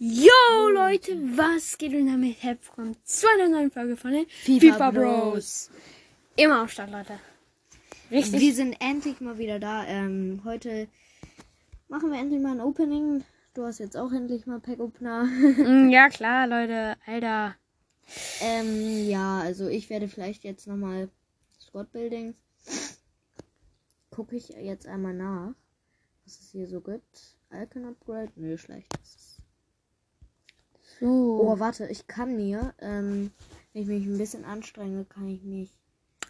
Yo Leute, was geht und damit herzlich willkommen zu einer neuen Folge von den FIFA, Bros. Immer am Start, Leute. Richtig. Wir sind endlich mal wieder da. Ähm, heute machen wir endlich mal ein Opening. Du hast jetzt auch endlich mal Pack Opener. Mm, ja klar, Leute. Alter. ähm, ja, also ich werde vielleicht jetzt nochmal Squad Buildings. Gucke ich jetzt einmal nach, was es hier so gibt. Icon Upgrade? Nö, schlecht. Das ist So. Oh, warte, ich kann mir, ähm, wenn ich mich ein bisschen anstrenge, kann ich mich.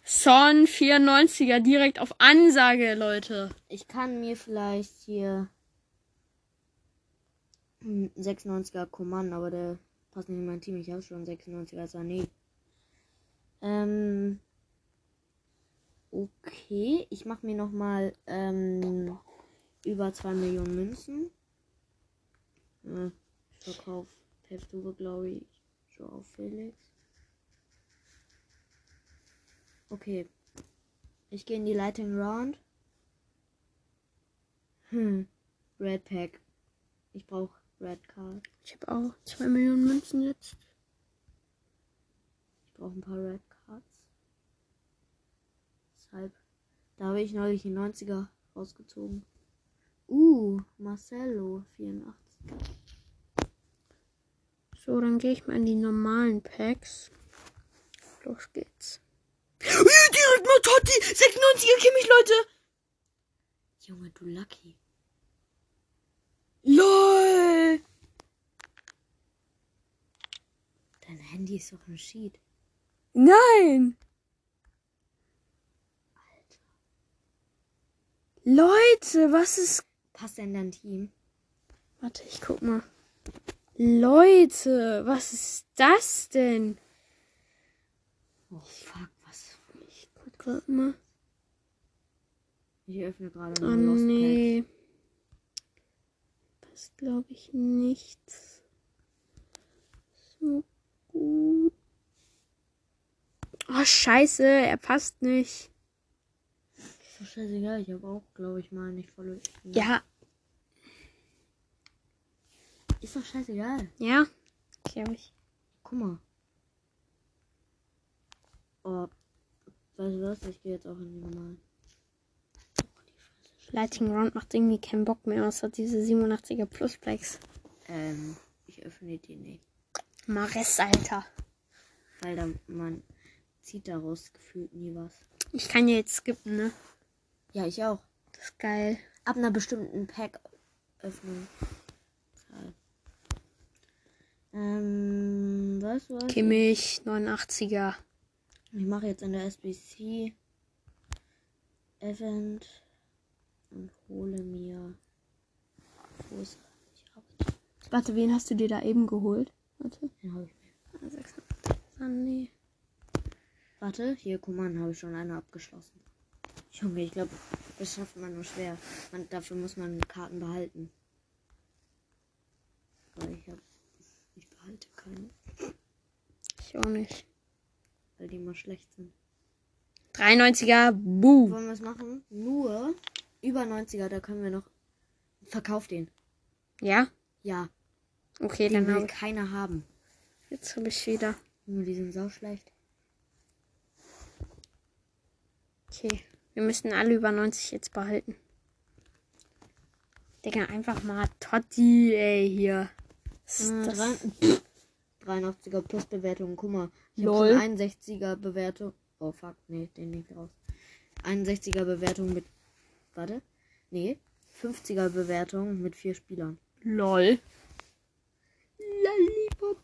Son 94er direkt auf Ansage, Leute. Ich kann mir vielleicht hier einen 96er Command, aber der passt nicht in mein Team. Ich habe schon 96er Sané. Ähm. Okay, ich mache mir nochmal ähm, über 2 Millionen Münzen. Äh, ich verkaufe Pepstube, glaube ich. Joao Felix. Okay. Ich gehe in die Lighting Round. Hm. Red Pack. Ich brauche Red Card. Ich habe auch 2 Millionen Münzen jetzt. Ich brauche ein paar Red Cards. Deshalb. Da habe ich neulich die 90er rausgezogen. Uh, Marcelo, 84. So, dann gehe ich mal in die normalen Packs. Los geht's. Direkt mal Totti! 96er Kimmich, Leute! Junge, du Lucky. LOL! Dein Handy ist doch ein Sheet. Nein! Leute, was ist. Passt in dein Team? Warte, ich guck mal. Leute, was ist das denn? Oh fuck, was? Ich guck grad mal. Ich öffne gerade Oh mein Lost nee. Passt, glaube ich, nicht. So gut. Oh, scheiße, er passt nicht. Pack. Doch scheißegal, ich habe auch, glaube ich, mal nicht voll. Ja, Ist doch scheißegal. ja. Okay, hab ich. Guck mal. Oh. Weißt du was? Ich gehe jetzt auch in die normalen. Lighting Round macht irgendwie keinen Bock mehr, außer diese 87er Plus Packs. Ähm, ich öffne die nicht. Mares, Alter. Weil da man zieht daraus gefühlt nie was. Ich kann ja jetzt skippen, ne? Ja, ich auch. Das ist geil. Ab einer bestimmten Pack öffnen. Ähm, was? Kimmich, 89er. Ich mache jetzt in der SBC Event und hole mir. Wo ist er? Ich habe Warte, wen hast du dir da eben geholt? Warte. den habe ich mir. Ah, 600. Ah. Warte, hier, guck mal, habe ich schon eine abgeschlossen. Junge, ich glaube, das schafft man nur schwer. Man, dafür muss man Karten behalten. Aber ich habe. Ich behalte keine, Ich auch nicht. weil die immer schlecht sind. 93er, Buh. Wollen wir es machen? Nur über 90er, da können wir noch. Verkauf den. Ja? Ja, Okay, den dann will ich. keiner haben. Jetzt habe ich wieder. Nur die sind sau schlecht. Okay. Wir müssen alle über 90 jetzt behalten. Digga, einfach mal Totti, ey, hier. Was ist Äh, das? drei- 83er plus Bewertung. Guck mal. Ich habe Lol. schon 61er Bewertung. Oh fuck, nee, den ich raus. 61er Bewertung mit. Warte. Nee. 50er Bewertung mit vier Spielern. LOL. Lollipop.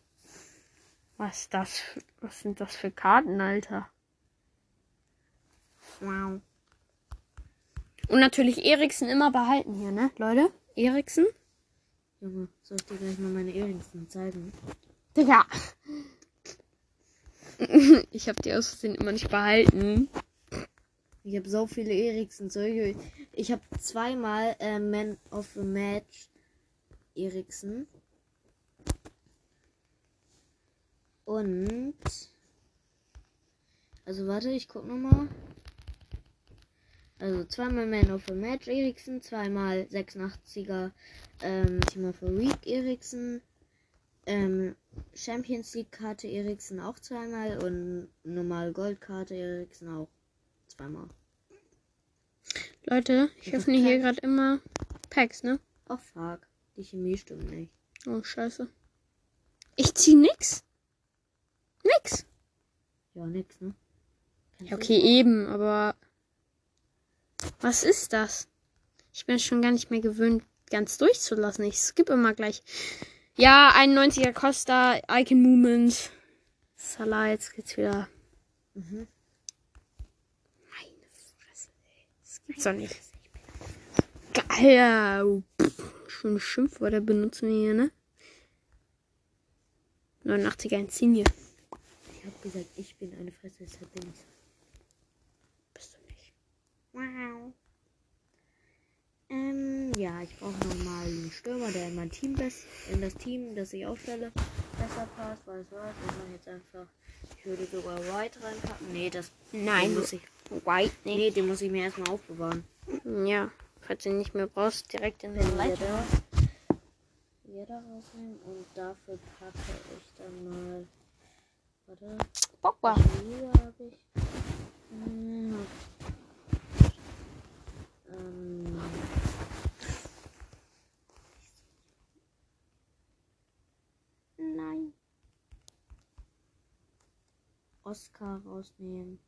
Was ist das? für- Was sind das für Karten, Alter? Wow. Und natürlich Eriksen immer behalten hier, ne, Leute? Eriksen? Junge, soll ich dir gleich mal meine Earrings zeigen? Digga. Ich habe die aus Versehen immer nicht behalten. Ich habe so viele Eriksen. Solche. Ich habe zweimal äh, Man of the Match Eriksen. Und. Also warte, ich guck nochmal. Also zweimal Man of the Match Eriksen, zweimal 86er ähm, Team of the Week Eriksen, Ähm, Champions League Karte Eriksen auch zweimal und normal Goldkarte Eriksen auch zweimal. Leute, ich öffne hier kein- gerade immer Packs, ne? Oh fuck, die Chemie stimmt nicht. Oh, scheiße. Ich zieh nix. Nix. Ja, nix, ne? Kennst Ja, okay, eben, aber. Was ist das? Ich bin schon gar nicht mehr gewöhnt, ganz durchzulassen. Ich skippe immer gleich. Ja, 91er Costa, Icon Movement. Salah, jetzt geht's wieder. Mhm. Meine Fresse, ey. Das gibt's doch nicht. Geil, ja. Schon Schimpfwörter benutzen wir hier, ne? 89er Insigne. Ich hab gesagt, ich bin eine Fresse, deshalb bin ich so. Bist du nicht. Wow. Ähm, ja, ich brauche nochmal einen Stürmer, der in mein Team best, in das Team, das ich aufstelle, besser passt. Weißt du was? Ich mache jetzt einfach. Ich würde sogar White reinpacken. Nee, das Nein, den muss ich. White Nee, den muss ich mir erstmal aufbewahren. Ja, falls du ihn nicht mehr brauchst, direkt in den Wenn Leiter. da rausnehmen und dafür packe ich dann mal. Warte. Pogba. Liga habe ich. Hm. Ähm. Nein. Oscar rausnehmen.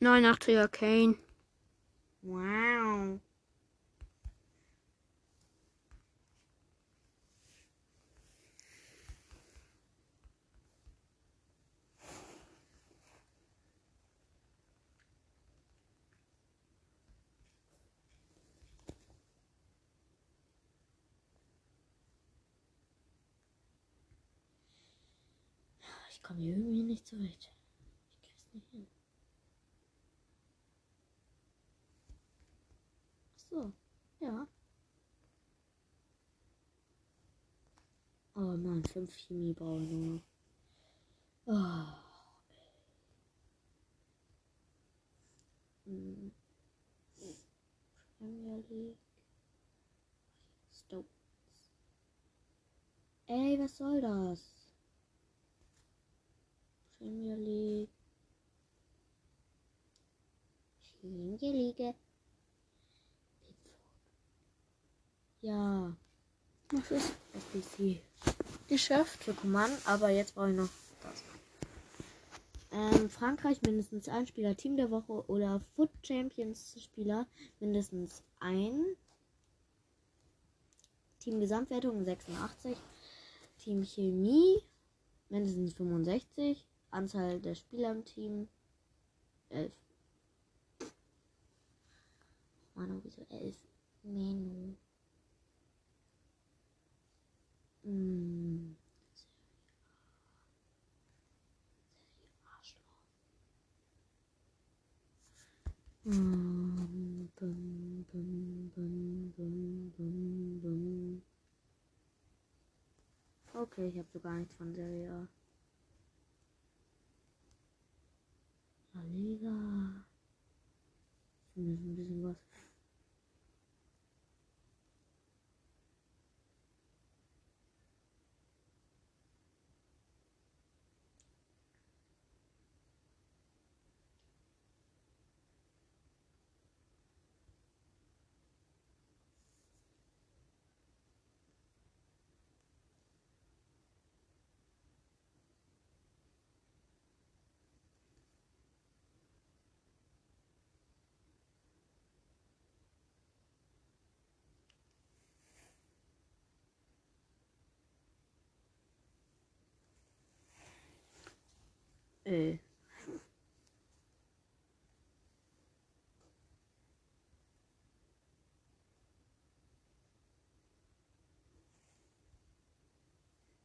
89er Kane. Wow. Ich komme hier irgendwie nicht zurecht. Ich krieg's nicht hin. So, ja. Oh Mann, fünf Chemie ich nur. Oh. Hm. Premier League. Stokes. Ey, was soll das? Premier League. Premier League. Ja, Was ist SBC. geschafft? Für Command, aber jetzt brauche ich noch das. Ähm, Frankreich mindestens ein Spieler Team der Woche oder Foot Champions Spieler mindestens ein. Team Gesamtwertung 86. Team Chemie mindestens 65. Anzahl der Spieler im Team 11. Manu, wieso 11? Menü. Mm. Arschloch. Mm, bum, bum, bum, bum, bum, bum. Okay, ich habe sogar nichts von Serie A. La Liga. Zumindest ein bisschen was. Äh.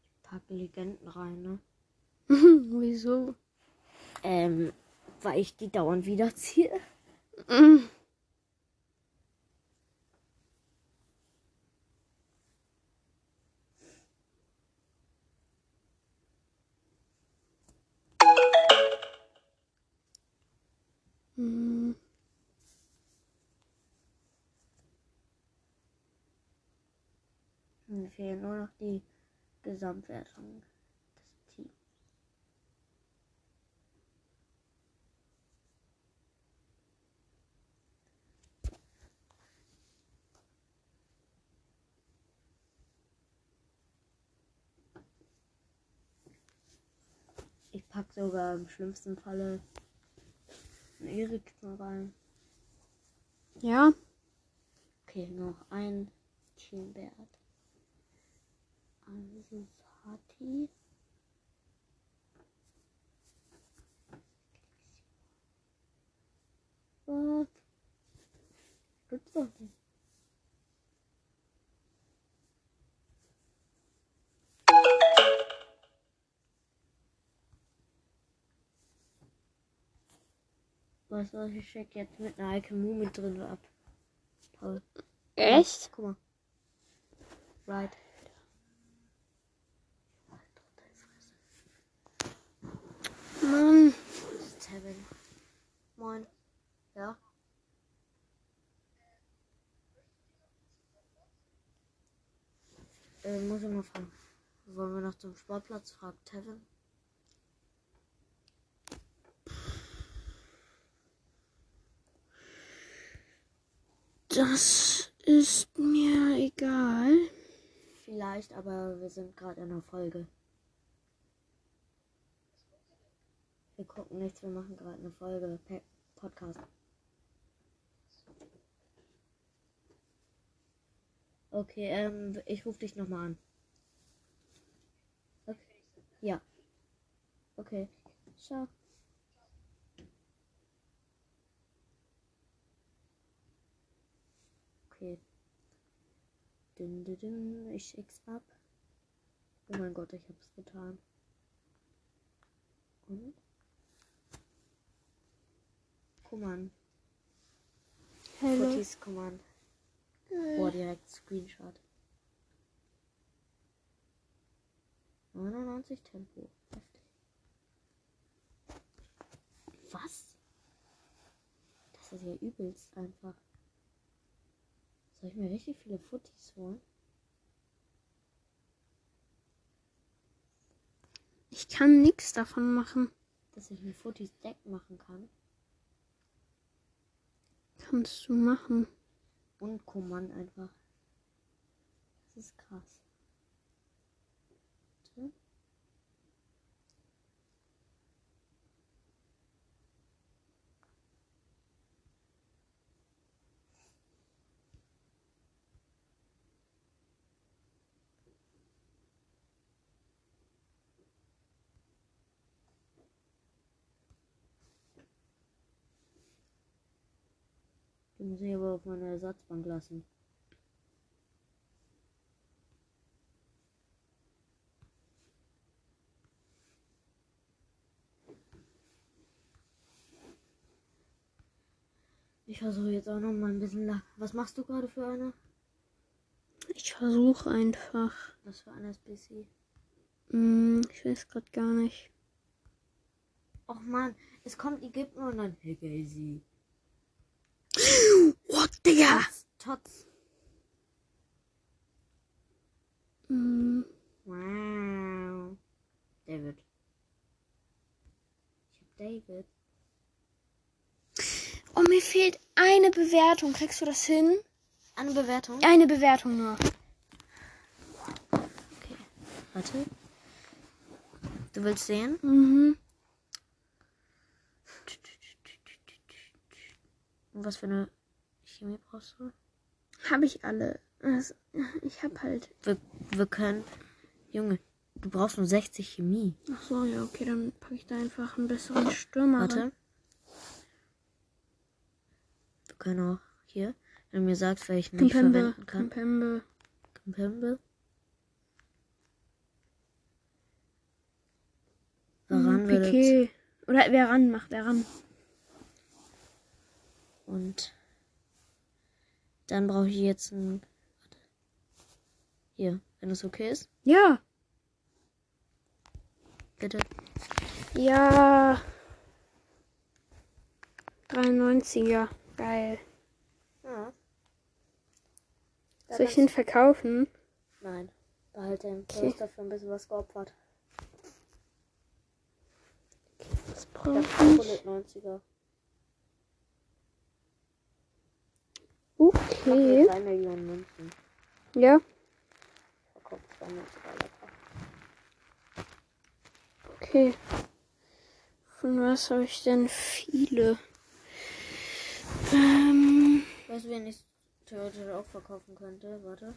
Ich packe Legenden rein, ne? Wieso? Ähm, weil ich die dauernd wiederziehe. Mm. Fehlen nur noch die Gesamtwertung des Teams. Ich pack sogar im schlimmsten Falle einen Eriksen rein. Ja. Okay, noch ein Teamwert. Also Fati. Was? Gibt's doch nicht. Was soll ich check jetzt mit einer Alchemie mit drin ab? Paul. Echt? Guck mal. Right. Mann. Seven. Moin. Ja. Äh, muss ich mal fragen. Wollen wir noch zum Sportplatz? fragt Tevin. Das ist mir egal. Vielleicht, aber wir sind gerade in der Folge. Wir gucken nichts, wir machen gerade eine Folge per Podcast. Okay, ähm, ich rufe dich nochmal an. Okay. Ja. Okay. Ciao. Okay. Dün, dün, dün. Ich schick's ab. Oh mein Gott, ich hab's getan. Und? Command. Hello. Footies Command. Boah, direkt Screenshot. 99 Tempo. Heftig. Was? Das ist ja übelst einfach. Soll ich mir richtig viele Footies holen? Ich kann nichts davon machen. Dass ich ein Footies Deck machen kann? Kannst du machen. Und Command einfach. Das ist krass. Warte. Die muss ich aber auf meine Ersatzbank lassen. Ich versuche jetzt auch noch mal ein bisschen. La Was machst du gerade für eine? Ich versuche einfach. Was für eine SBC? Hm, ich weiß gerade gar nicht. Och man, es kommt Ägypten und dann Hegazy. Digga? Tots, Tots. Hm, Wow. David. Ich hab David. oh, mir fehlt eine Bewertung. Kriegst du das hin? Eine Bewertung? Eine Bewertung nur. Okay. Warte. Du willst sehen? Mhm. Und was für eine Chemie brauchst du? Habe ich alle. Also, ich habe halt. Wir, wir können. Junge, du brauchst nur 60 Chemie. Ach so, ja, okay, dann packe ich da einfach einen besseren Stürmer. rein. Warte. Wir können auch hier, wenn du mir sagst, welchen ich Kimpembe. verwenden kann. Kimpembe. Kimpembe. Waran würde Piquet. Oder wer ran macht, wer ran. Und dann brauche ich jetzt ein. Warte. Hier, wenn es okay ist, Ja. bitte. Ja. 93er. Geil. Ja. Soll ich ihn verkaufen? Nein. Behalte den Okay. Kurs dafür ein bisschen was geopfert. Was Ich brauche ich? 190er. Okay. 3 Millionen Münzen. Ja. Verkauft 290er locker. Okay. Von was habe ich denn viele? Ähm, Weißt du, wen ich theoretisch auch verkaufen könnte? Warte.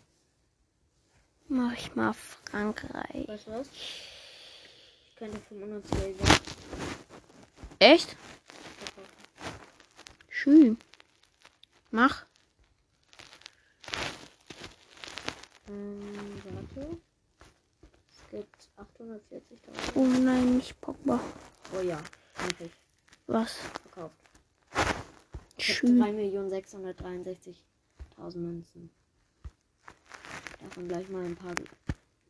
mach ich mal Frankreich. Weißt du was? Ich könnte 95er Yvonne Echt? verkaufen. Schön. Mach. Ähm, warte. Es gibt 840.000. Oh nein, nicht Pogba. Oh ja, endlich. Was? Verkauft. Ich hab Schön. 3.663.000 Münzen. Davon gleich mal ein paar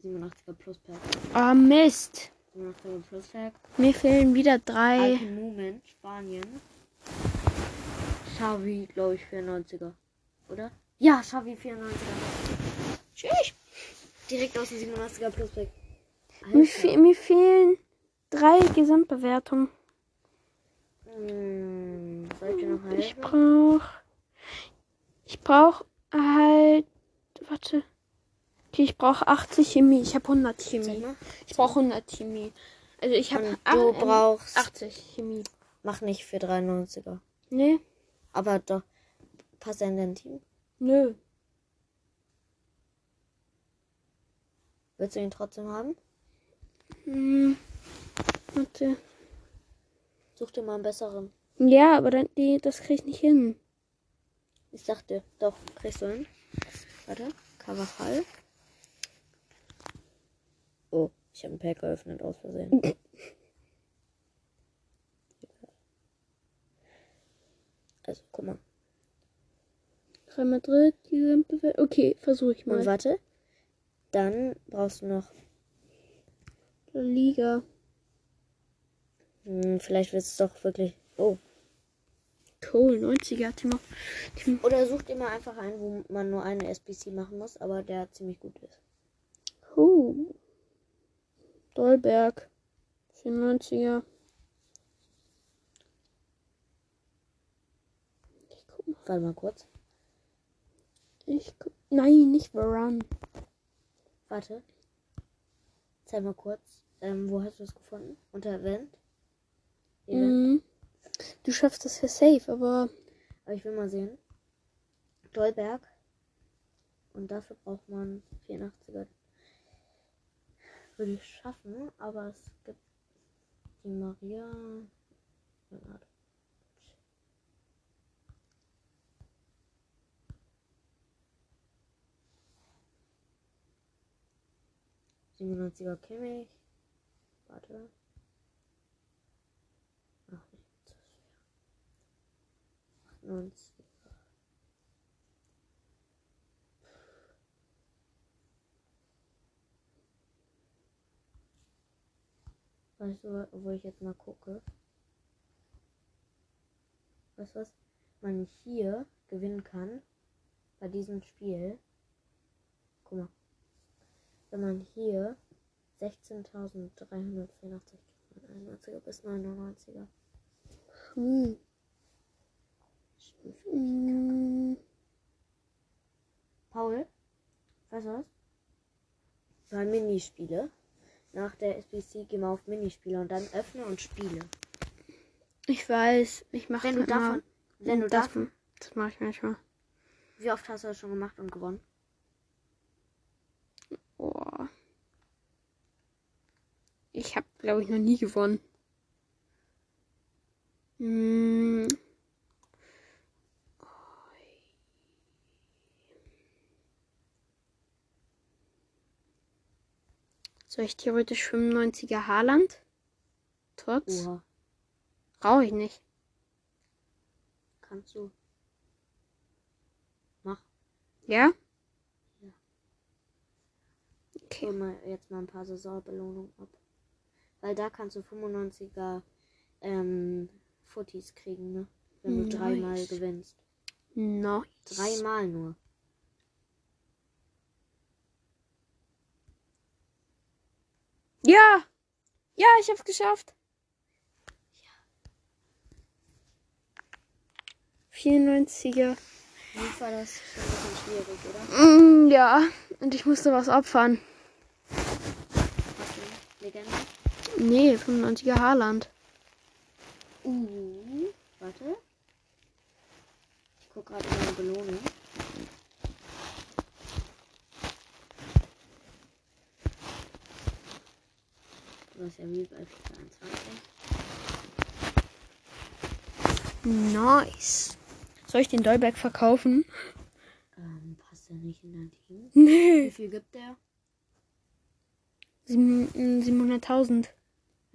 87er Plus Pack. Ah, Mist. 87er Plus Pack. Mir fehlen wieder drei. Alten Moment, Spanien. Xavi, glaube ich, 94er. Oder? Ja, Xavi 94er. Tschüss. Direkt aus dem 87er Plus Pack. Mir, fe mir fehlen drei Gesamtbewertungen. Hm, ich brauch. Ich brauch halt. Warte. Okay, ich brauch 80 Chemie. Ich habe 100 Zeig Chemie. Ich brauch 100 Chemie. Also ich habe du brauchst. 80 Chemie. Mach nicht für 93er. Nee, Aber doch. Passt er in dein Team? nö. Willst du ihn trotzdem haben? Hm. Warte. Such dir mal einen besseren. Ja, aber dann, die, das krieg ich nicht hin. Ich dachte, doch, kriegst du hin. Warte, Carvajal. Oh, ich habe ein Pack geöffnet aus Versehen. Also, guck mal. Real Madrid, Gesamtbewertung. Okay, versuche ich Und mal. warte. Dann brauchst du noch. Liga. Hm, vielleicht willst du doch wirklich. Oh. Cool, 90er. Team Team Oder such dir mal einfach einen, wo man nur eine SBC machen muss, aber der ziemlich gut ist. Oh. Dolberg. 94er. Ich guck mal. Warte mal kurz. Ich guck. Nein, nicht Varan. Warte. Zeig mal kurz. Ähm, wo hast du es gefunden? Unter Event? Event. Mhm. Du schaffst das ja safe, aber Aber ich will mal sehen. Dolberg. Und dafür braucht man 84er. Würde ich schaffen, aber es gibt die Maria. Bernhard. 97er Kimmich. Warte. Ach, nicht so schwer. 98. Weißt du, wo ich jetzt mal gucke? Weißt du was? Man hier gewinnen kann bei diesem Spiel. Guck mal. Wenn man hier 16.384 von 91er bis 99er. hm. Mm, Paul, weißt du was? Bei Minispiele. Nach der SBC gehen wir auf Minispiele und dann öffne und spiele. Ich weiß, ich mache Wenn du davon, wenn du das, davon, das mache ich manchmal. wie oft hast du das schon gemacht und gewonnen? Oh. Ich habe, glaube ich, noch nie gewonnen. Hm. Soll ich theoretisch 95er Haarland? Trotz? Oha, Brauche ich nicht. kannst du. Mach. Ja? Ja. Okay. Hol mal jetzt mal ein paar Saisonbelohnungen ab. Weil da kannst du 95er ähm, Footies kriegen, ne? Wenn du dreimal Nice. gewinnst. Nice. Dreimal nur. Ja. Ja, ich hab's geschafft. 94er. Wie war das schon ein bisschen schwierig, oder? Mm, ja. Und ich musste was opfern. Denn? Legende? Nee, 95er Haarland. Uh, warte. Ich guck gerade meine Belohnung. Du hast ja wie bei FIFA 21. Nice. Soll ich den Dolberg verkaufen? Ähm, passt er nicht in dein Team? Nee. Wie viel gibt der? Sieben- mm, 700.000.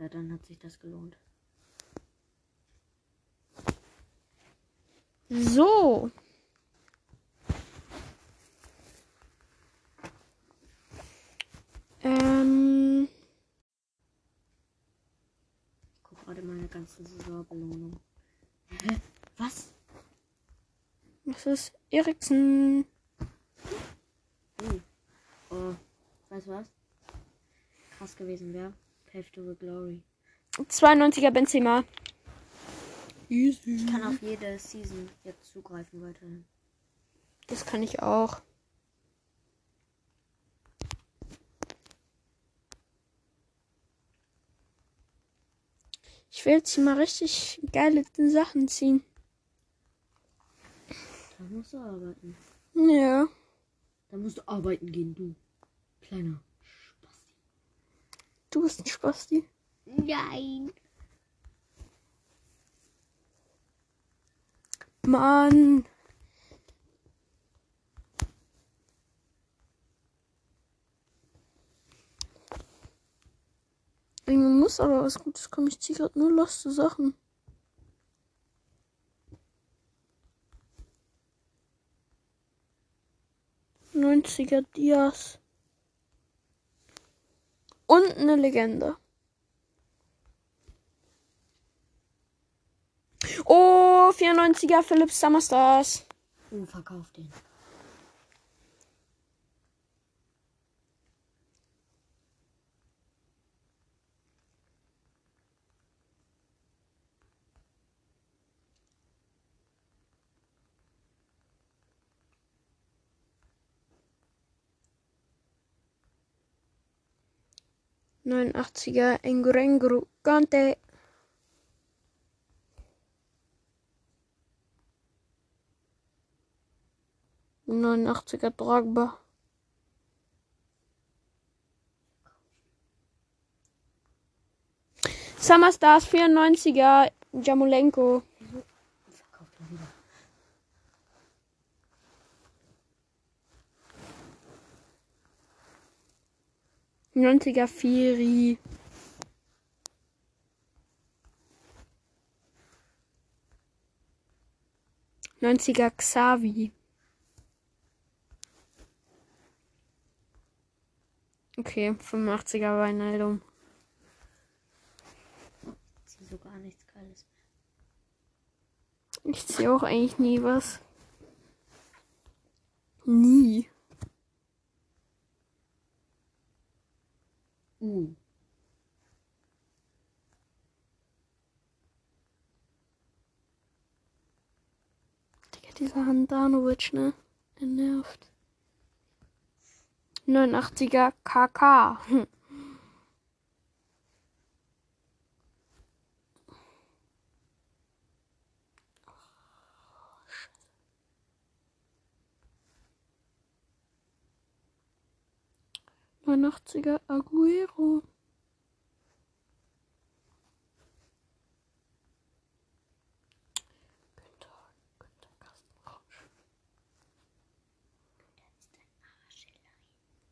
Ja, dann hat sich das gelohnt. So. Ähm, Ich guck gerade meine ganzen Saisonbelohnung. Hä? Was? was ist Eriksen? Uh. Oh, weißt du was? Krass gewesen wäre. To the Glory. 92er Benzema. Easy. Ich kann auf jede Season jetzt zugreifen weiterhin. Das kann ich auch. Ich will jetzt hier mal richtig geile Sachen ziehen. Da musst du arbeiten. Ja. Da musst du arbeiten gehen, du. Kleiner. Du bist ein Spasti. Nein. Mann. Irgendwann muss aber was Gutes kommen. Ich ziehe gerade nur loste Sachen. Neunziger Dias. Und eine Legende. Oh, 94er Philips Summerstars. Oh, verkauf den. Neunundachtziger Engurenguru Gante. Neunundachtziger Drogba. Summer Stars 94er Jamolenko. 90er Feri. Neunziger Xavi. Okay, 85er Weinaldum. Ich ziehe so gar nichts Geiles mehr. Ich ziehe auch eigentlich nie was. Nie. Uh. Digga, dieser Handanovic, ne? Der nervt. 89er KK. Hm. Neunundachtziger Aguero.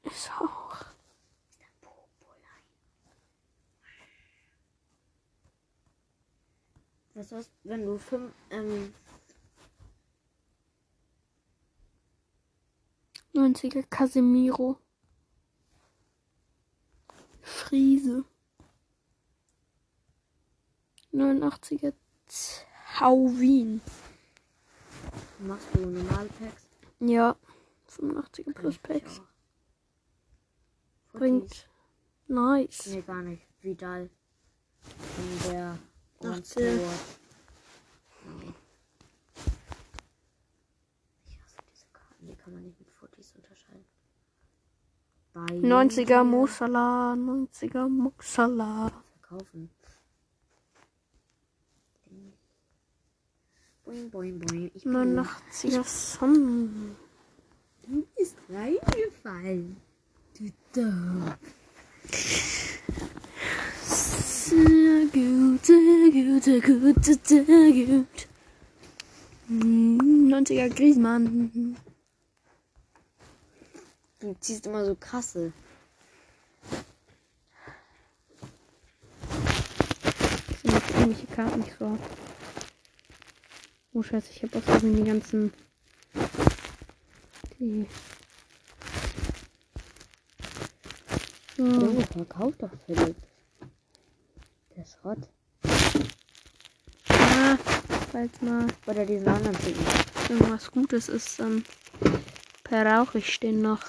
Ist auch. Weißt du was? Wenn du fünf, ähm, 90er Casemiro. Friese. 89er Hauwin. machst du normale Packs? Ja. 85er plus Packs. Bringt Nice. Nee, gar nicht. Vidal. Von der. Ich hasse diese Karten. Die kann man nicht mit Fotos unterscheiden. Bei 90er Mosala, 90er Mosala. Verkaufen. Boing, boing, boing. Ich bin 89er Son. Du bist reingefallen. Du doof. Sehr gut, sehr gut, sehr gut, sehr gut. Hm, 90er Griezmann. Du ziehst immer so krasse. Ich mag irgendwelche Karten nicht so. Oh scheiße, ich habe aus Versehen die ganzen. Die. So. Oh, verkauf doch Philipp. Der Schrott. Ja, falls mal Oder diesen anderen Typen. irgendwas Gutes ist, dann brauche ich den noch.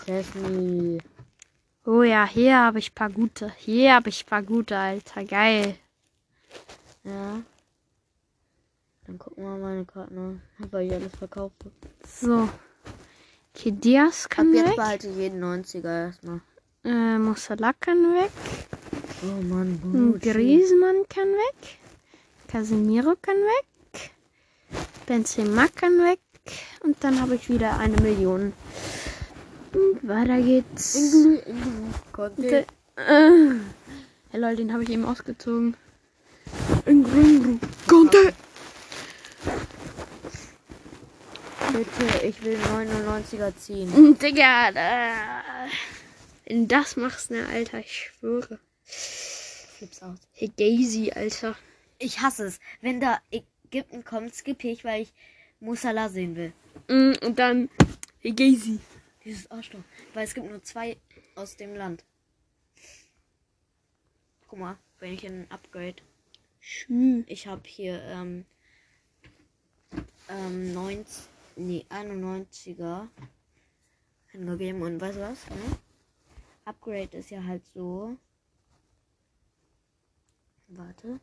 Oh ja, hier habe ich paar gute. Hier habe ich paar gute, Alter. Geil. Ja. Dann gucken wir mal meine Karten an, weil ich alles verkaufe. So. Okay, Diaz Ab kann jetzt weg. behalte ich jeden 90er erstmal. Äh, Musala kann weg. Oh Mann, Gucci. Griezmann kann weg. Casemiro kann weg. Benzema kann weg. Und dann habe ich wieder eine Million. Weiter geht's. Ingulu. Conte. Äh, hey lol, den habe ich eben ausgezogen. Ingru, Conte. Bitte, ich will 99er ziehen. Digga, da, wenn du das machst, ne, Alter, ich schwöre. Flips aus. Hey Daisy, Alter. Ich hasse es. Wenn da Ägypten kommt, skippe ich, weil ich Musala sehen will. Mm, Und dann, hey Daisy. Dieses Arschloch. Weil es gibt nur zwei aus dem Land. Guck mal, wenn ich ein Upgrade. Schü. Ich habe hier ähm, ähm, 90, nee, 91er hingegeben und weißt du was? Ne? Upgrade ist ja halt so. Warte.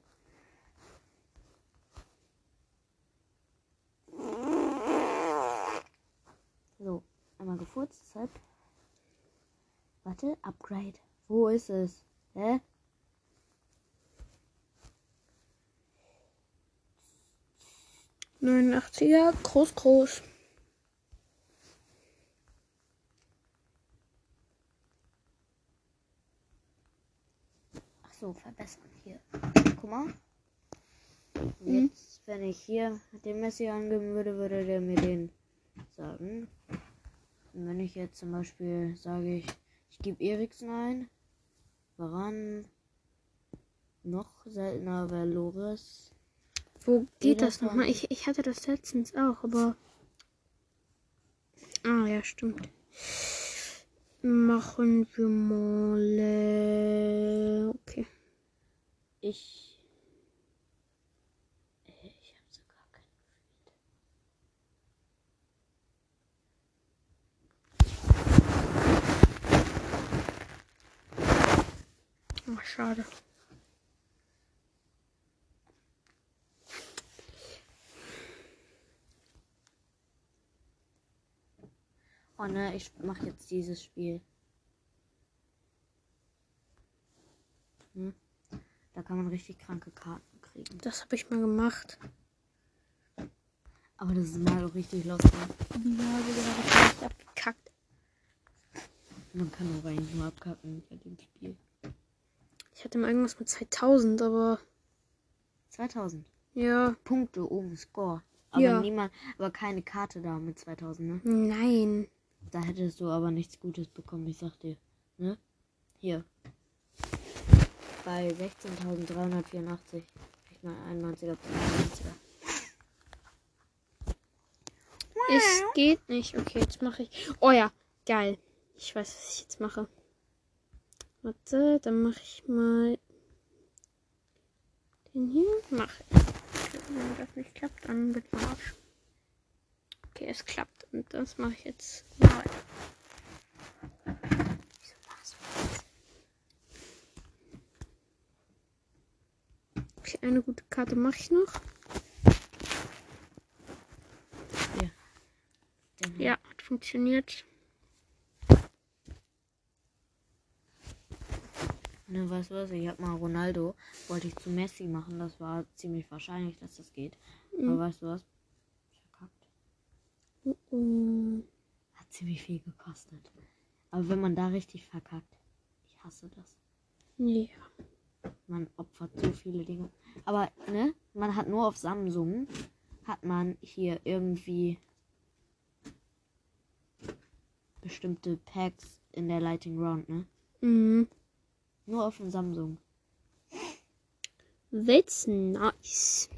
So, einmal gefurzt, deshalb. Warte, Upgrade. Wo ist es? Hä? er 89er, groß, groß. Ach so, verbessern hier. Guck mal. Jetzt, wenn ich hier den Messi angeben würde, würde der mir den sagen. Und wenn ich jetzt zum Beispiel sage, ich, ich gebe Eriksen ein. Waran? Noch seltener Loris. Wo geht das das nochmal? Ich, ich hatte das letztens auch, aber. Ah, ja, stimmt. Machen wir mal. äh, Okay. Ich. Äh, Ich habe sogar kein. Oh, schade. Oh ne, ich mache jetzt dieses Spiel. Hm? Da kann man richtig kranke Karten kriegen. Das habe ich mal gemacht. Aber das ist mal auch richtig lustig. Ja, echt abgekackt. Man kann auch eigentlich nur abkacken bei dem Spiel. Ich hatte mal irgendwas mit 2000, aber. 2000 Ja. Punkte oben, Score. Aber Ja. niemand, aber keine Karte da mit 2000, ne? Nein. Da hättest du aber nichts Gutes bekommen, ich sag dir. Ne? Hier. Bei 16.384. Ich 91er, 91er. Es geht nicht. Okay, jetzt mache ich. Oh ja, geil. Ich weiß, was ich jetzt mache. Warte, dann mache ich mal den hier. Mache ich. Wenn das nicht klappt, dann wird man Arsch. Okay, es klappt. Und das mache ich jetzt mal. Okay, eine gute Karte mache ich noch. Ja. Ja, hat funktioniert. Ne, weißt du was? Ich hab mal Ronaldo, wollte ich zu Messi machen. Das war ziemlich wahrscheinlich, dass das geht. Mhm. Aber weißt du was? Verkackt. Oh. Hat ziemlich viel gekostet. Aber wenn man da richtig verkackt, ich hasse das. Ja. Man opfert so viele Dinge. Aber, ne? Man hat nur auf Samsung, hat man hier irgendwie bestimmte Packs in der Lighting Round, ne? Mhm. Nur auf dem Samsung. That's nice.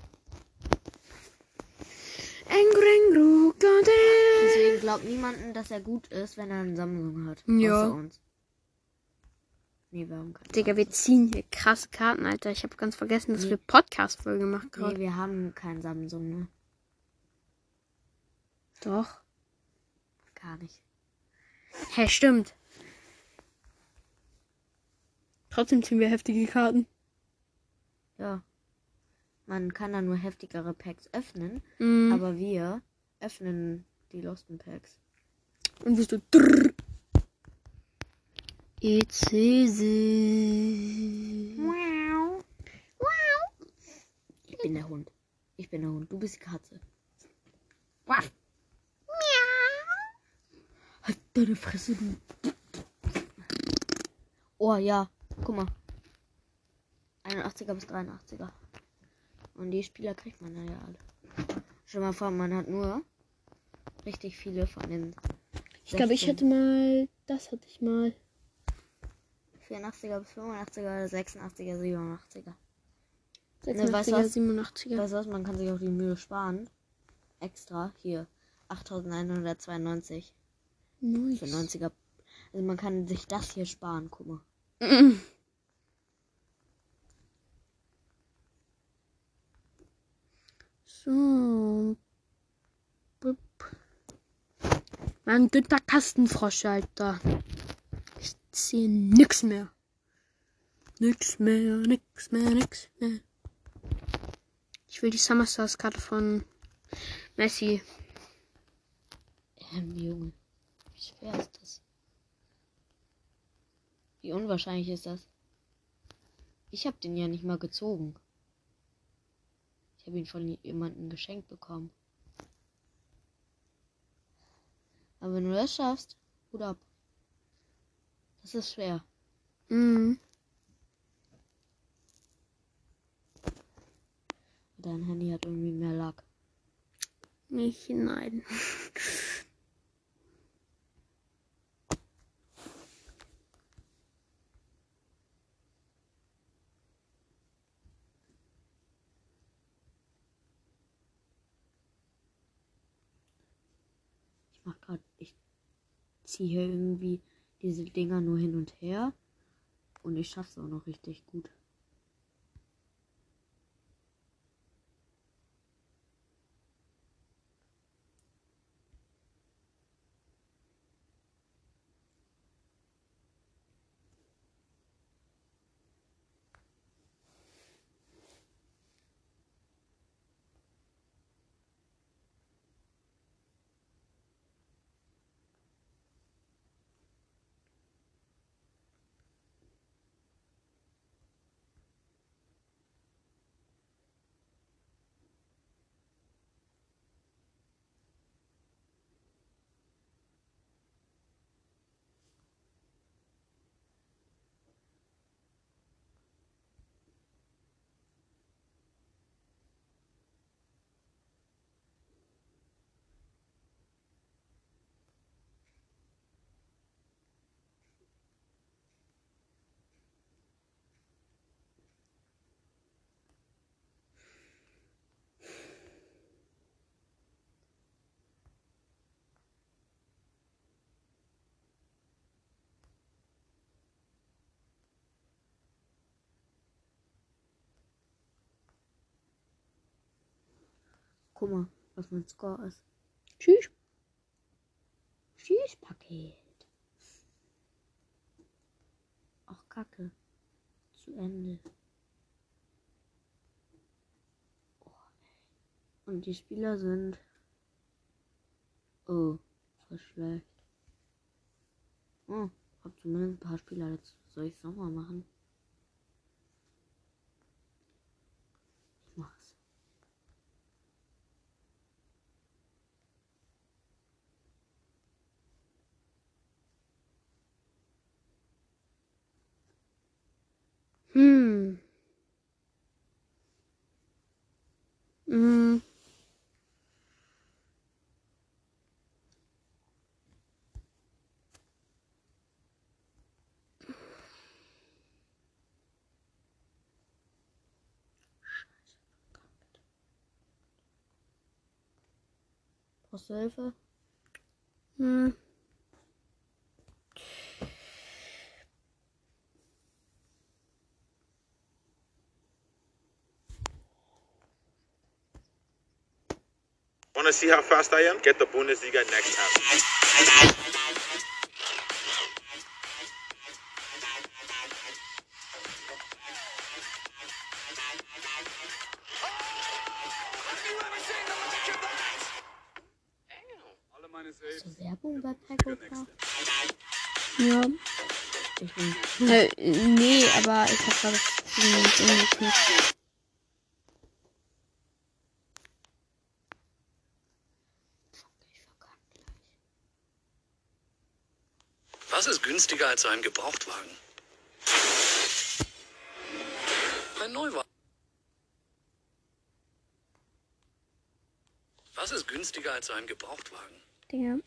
Deswegen glaubt niemanden, dass er gut ist, wenn er einen Samsung hat. Ja. Außer uns. Nee, haben keinen. Digga, wir ziehen hier krasse Karten, Alter. Ich habe ganz vergessen, dass Nee. wir Podcast-Folge gemacht Nee, gerade. wir haben keinen Samsung, ne? Doch. Gar nicht. Hä, stimmt. Trotzdem ziehen wir heftige Karten. Ja. Man kann da nur heftigere Packs öffnen, Mhm. aber wir öffnen die Losten Packs. Und wirst du. Drrr. ECC. Ich bin der Hund. Ich bin der Hund. Du bist die Katze. Waff. Halt deine Fresse, du. Oh ja, guck mal. 81er bis 83er. Und die Spieler kriegt man ja alle. Stell mal vor, man hat nur richtig viele von den Ich glaube, ich 16. hatte mal. Das hatte ich mal. 84er bis 85er, 86er, 87er. 86er, weißt du was? 87er. Weißt du was, man kann sich auch die Mühe sparen. Extra, hier. 8192 für Nice. 90er. Also man kann sich das hier sparen, guck mal. So. Bup. Mein dütter Kastenfrosch, Alter. Ich ziehe nix mehr. Nix mehr, nix mehr, nix mehr. Ich will die Summer Stars Karte von Messi. Ähm, Junge. Wie schwer ist das? Wie unwahrscheinlich ist das? Ich habe den ja nicht mal gezogen. Ich habe ihn von jemandem geschenkt bekommen. Aber wenn du das schaffst, Hut ab. Das ist schwer. Mhm. Dein Handy hat irgendwie mehr Lack. Nicht hinein. Ich mach grad, ich ziehe hier irgendwie diese Dinger nur hin und her. Und ich schaff's auch noch richtig gut. Guck mal, was mein Score ist. Tschüss. Tschüss, Paket. Ach, Kacke. Zu Ende. Und die Spieler sind. Oh, voll schlecht. Oh, hab zumindest ein paar Spieler. Jetzt soll ich es nochmal machen. Hm. Hm. Brauchst du Hilfe? Hm. Want to see how fast I am? Get the Bundesliga next Saves. du Werbung bei Pekka? Ja. Ich bin. Äh, nee, aber ich hab gerade das umgeknickt. Ich verkackt gleich. Was ist günstiger als ein Gebrauchtwagen? Ein Neuwagen. Was ist günstiger als ein Gebrauchtwagen? Digga.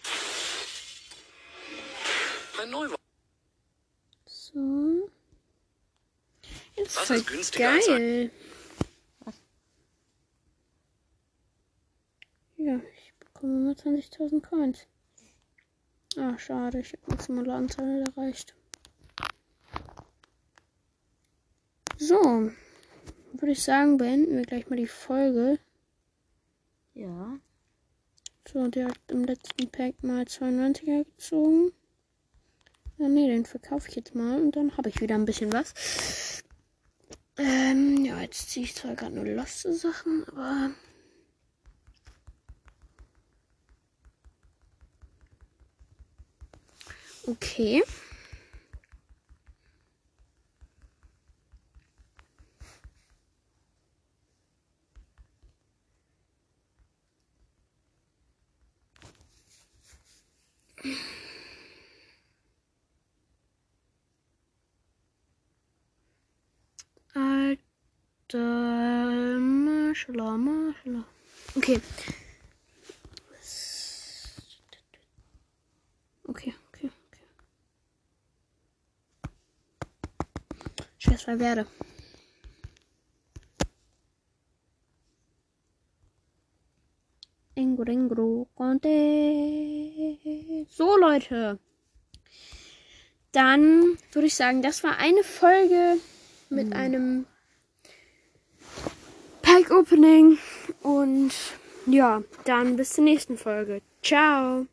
Ein Neuwagen. So. Ist Was ist günstiger als geil. Ja, ich bekomme nur 20.000 Coins. Ah, schade, ich habe maximale Anzahl erreicht. So, würde ich sagen, beenden wir gleich mal die Folge. Ja. So, der hat im letzten Pack mal 92er gezogen. Ja, nee, den verkaufe ich jetzt mal und dann habe ich wieder ein bisschen was. Ähm, ja, jetzt ziehe ich zwar gerade nur loste Sachen, aber. Okay. Alter, Maschallah. Okay. Okay, okay, okay. Scheiß Werde. Ingro, Ingro, Conte. So, Leute. Dann würde ich sagen, das war eine Folge mit einem Pack Opening. Und ja, dann bis zur nächsten Folge. Ciao.